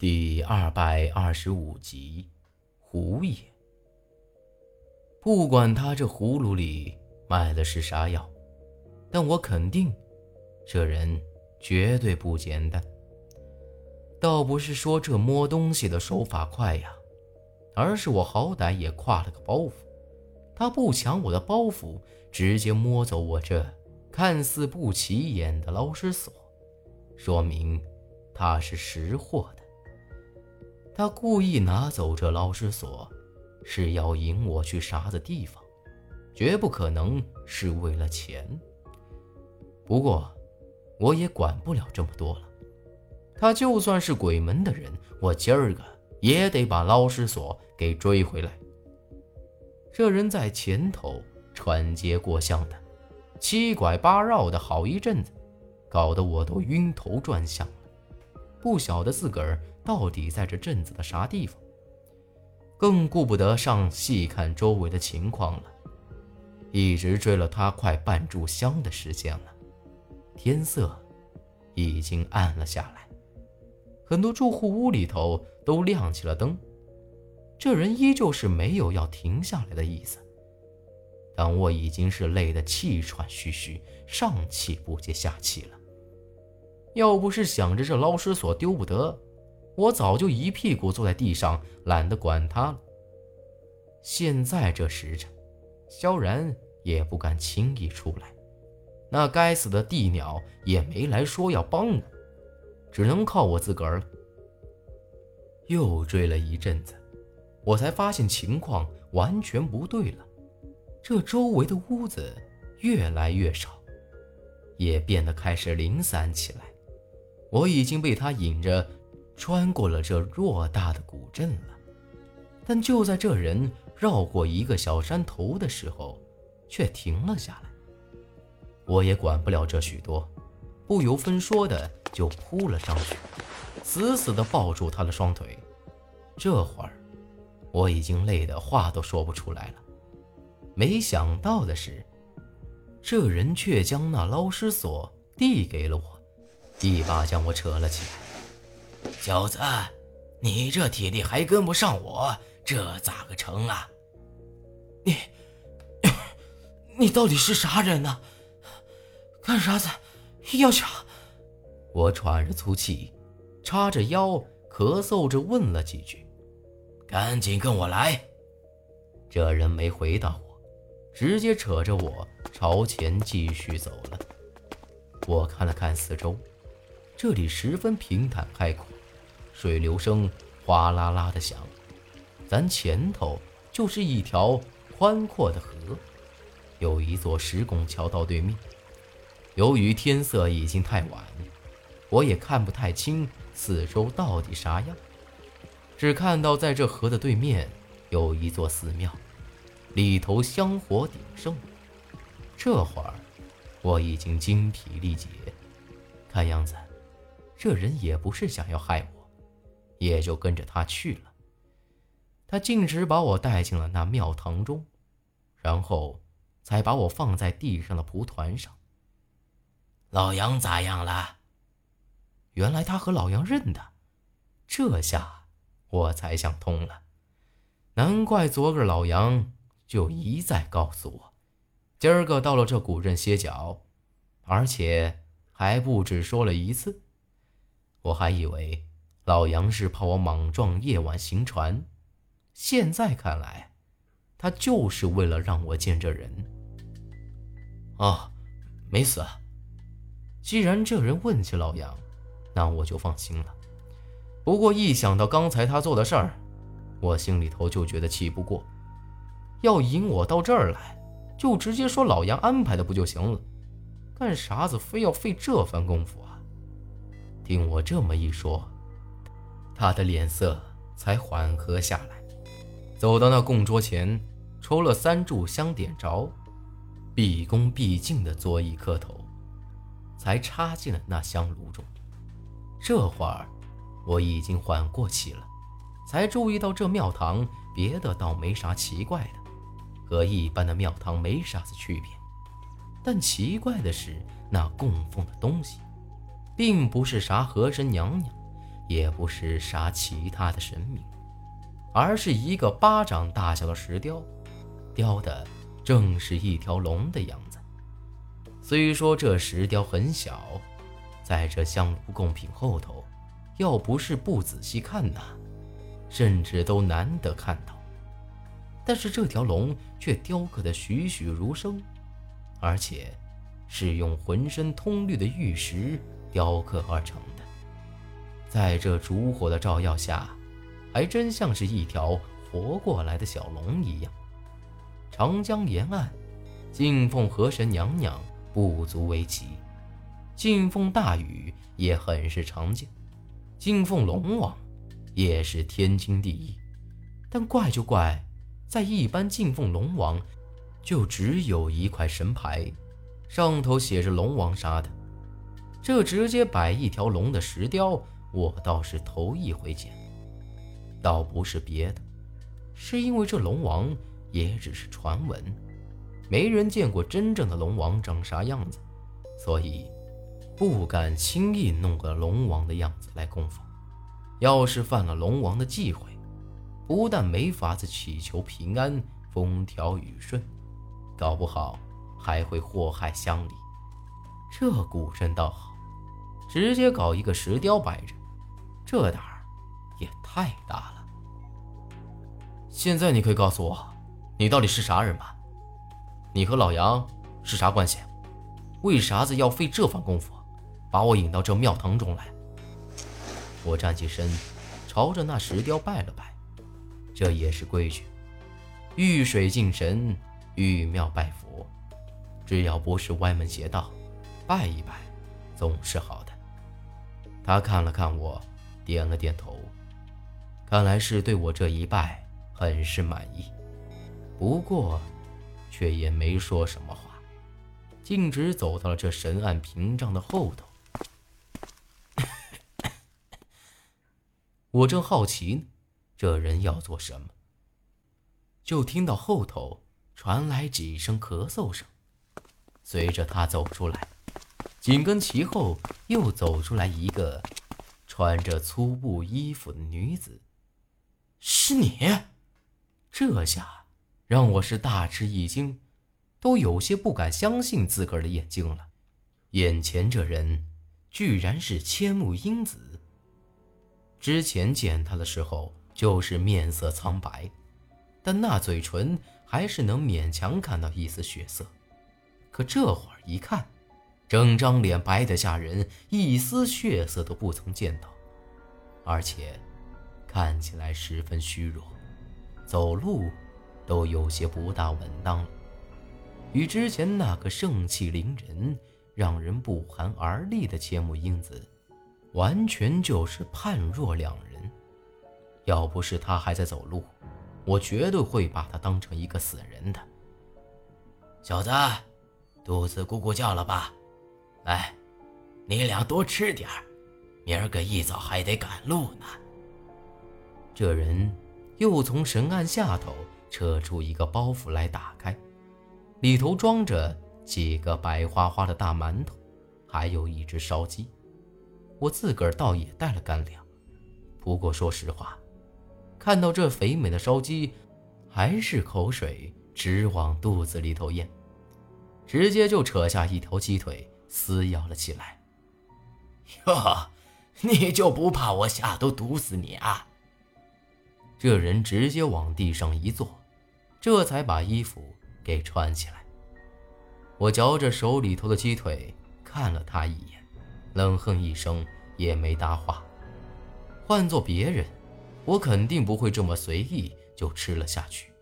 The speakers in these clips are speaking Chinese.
第二百二十五集，胡爷。不管他这葫芦里卖的是啥药，但我肯定，这人绝对不简单。倒不是说这摸东西的手法快呀，而是我好歹也挎了个包袱，他不抢我的包袱，直接摸走我这看似不起眼的捞尸锁，说明他是识货的。他故意拿走这捞尸锁，是要引我去啥子地方？绝不可能是为了钱。不过，我也管不了这么多了。他就算是鬼门的人，我今儿个也得把捞尸锁给追回来。这人在前头穿街过巷的，七拐八绕的好一阵子，搞得我都晕头转向了，不晓得自个儿。到底在这镇子的啥地方？更顾不得上细看周围的情况了，一直追了他快半炷香的时间了。天色已经暗了下来，很多住户屋里头都亮起了灯。这人依旧是没有要停下来的意思，但我已经是累得气喘吁吁，上气不接下气了。要不是想着这捞尸索丢不得。我早就一屁股坐在地上，懒得管他了。现在这时辰，萧然也不敢轻易出来，那该死的地鸟也没来说要帮我，只能靠我自个儿了。又追了一阵子，我才发现情况完全不对了，这周围的屋子越来越少，也变得开始零散起来。我已经被他引着。穿过了这偌大的古镇了，但就在这人绕过一个小山头的时候，却停了下来。我也管不了这许多，不由分说的就扑了上去，死死的抱住他的双腿。这会儿，我已经累得话都说不出来了。没想到的是，这人却将那捞尸索递给了我，一把将我扯了起来。小子，你这体力还跟不上我，这咋个成啊？你，你到底是啥人呢？干啥子要抢？我喘着粗气，叉着腰，咳嗽着问了几句。赶紧跟我来！这人没回答我，直接扯着我朝前继续走了。我看了看四周。这里十分平坦开阔，水流声哗啦啦的响。咱前头就是一条宽阔的河，有一座石拱桥到对面。由于天色已经太晚，我也看不太清四周到底啥样，只看到在这河的对面有一座寺庙，里头香火鼎盛。这会儿我已经精疲力竭，看样子。这人也不是想要害我，也就跟着他去了。他径直把我带进了那庙堂中，然后才把我放在地上的蒲团上。老杨咋样了？原来他和老杨认得，这下我才想通了。难怪昨个老杨就一再告诉我，今儿个到了这古镇歇脚，而且还不止说了一次。我还以为老杨是怕我莽撞夜晚行船，现在看来，他就是为了让我见这人。哦，没死。既然这人问起老杨，那我就放心了。不过一想到刚才他做的事儿，我心里头就觉得气不过。要引我到这儿来，就直接说老杨安排的不就行了？干啥子非要费这番功夫啊？听我这么一说，他的脸色才缓和下来，走到那供桌前，抽了三炷香，点着，毕恭毕敬地作揖磕头，才插进了那香炉中。这会儿我已经缓过气了，才注意到这庙堂别的倒没啥奇怪的，和一般的庙堂没啥子区别，但奇怪的是那供奉的东西。并不是啥和珅娘娘，也不是啥其他的神明，而是一个巴掌大小的石雕，雕的正是一条龙的样子。虽说这石雕很小，在这香炉贡品后头，要不是不仔细看呐，甚至都难得看到。但是这条龙却雕刻的栩栩如生，而且是用浑身通绿的玉石雕刻而成的。在这烛火的照耀下，还真像是一条活过来的小龙一样。长江沿岸，敬奉河神娘娘不足为奇，敬奉大禹也很是常见，敬奉龙王也是天经地义。但怪就怪，在一般敬奉龙王，就只有一块神牌，上头写着龙王杀的，这直接摆一条龙的石雕。我倒是头一回见，倒不是别的，是因为这龙王也只是传闻，没人见过真正的龙王长啥样子，所以不敢轻易弄个龙王的样子来供奉。要是犯了龙王的忌讳，不但没法子祈求平安、风调雨顺，搞不好还会祸害乡里。这古镇倒好，直接搞一个石雕摆着。这胆儿也太大了！现在你可以告诉我，你到底是啥人吧？你和老杨是啥关系？为啥子要费这番功夫，把我引到这庙堂中来？我站起身，朝着那石雕拜了拜，这也是规矩。遇水敬神，遇庙拜佛，只要不是歪门邪道，拜一拜总是好的。他看了看我。点了点头，看来是对我这一拜很是满意，不过，却也没说什么话，径直走到了这神案屏障的后头。我正好奇呢，这人要做什么，就听到后头传来几声咳嗽声，随着他走出来，紧跟其后又走出来一个。穿着粗布衣服的女子，是你？这下让我是大吃一惊，都有些不敢相信自个儿的眼睛了。眼前这人居然是千木英子。之前见他的时候，就是面色苍白，但那嘴唇还是能勉强看到一丝血色。可这会儿一看，整张脸白得吓人，一丝血色都不曾见到，而且看起来十分虚弱，走路都有些不大稳当了。与之前那个盛气凌人、让人不寒而栗的千木英子，完全就是判若两人。要不是他还在走路，我绝对会把他当成一个死人的。小子，肚子咕咕叫了吧？哎，你俩多吃点儿，明儿个一早还得赶路呢。这人又从神案下头扯出一个包袱来，打开，里头装着几个白花花的大馒头，还有一只烧鸡。我自个儿倒也带了干粮，不过说实话，看到这肥美的烧鸡，还是口水直往肚子里头咽，直接就扯下一条鸡腿。撕咬了起来。哟，你就不怕我下毒毒死你啊？这人直接往地上一坐，这才把衣服给穿起来。我嚼着手里头的鸡腿，看了他一眼，冷哼一声，也没搭话。换做别人，我肯定不会这么随意就吃了下去。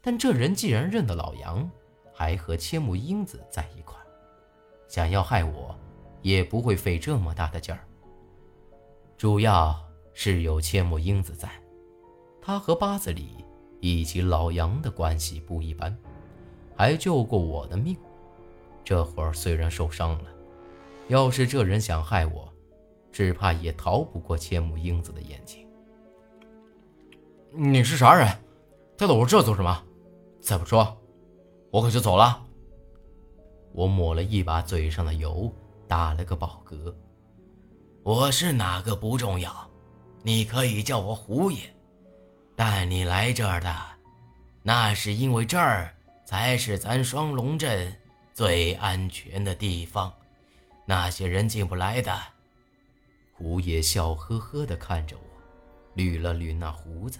但这人既然认得老杨，还和千木英子在一块。想要害我，也不会费这么大的劲儿。主要是有千木英子在，他和八子里以及老杨的关系不一般，还救过我的命。这会儿虽然受伤了，要是这人想害我，只怕也逃不过千木英子的眼睛。你是啥人？带到我这做什么？再不说，我可就走了。我抹了一把嘴上的油，打了个饱嗝。我是哪个不重要，你可以叫我胡爷。带你来这儿的，那是因为这儿才是咱双龙镇最安全的地方，那些人进不来的。胡爷笑呵呵地看着我，捋了捋那胡子。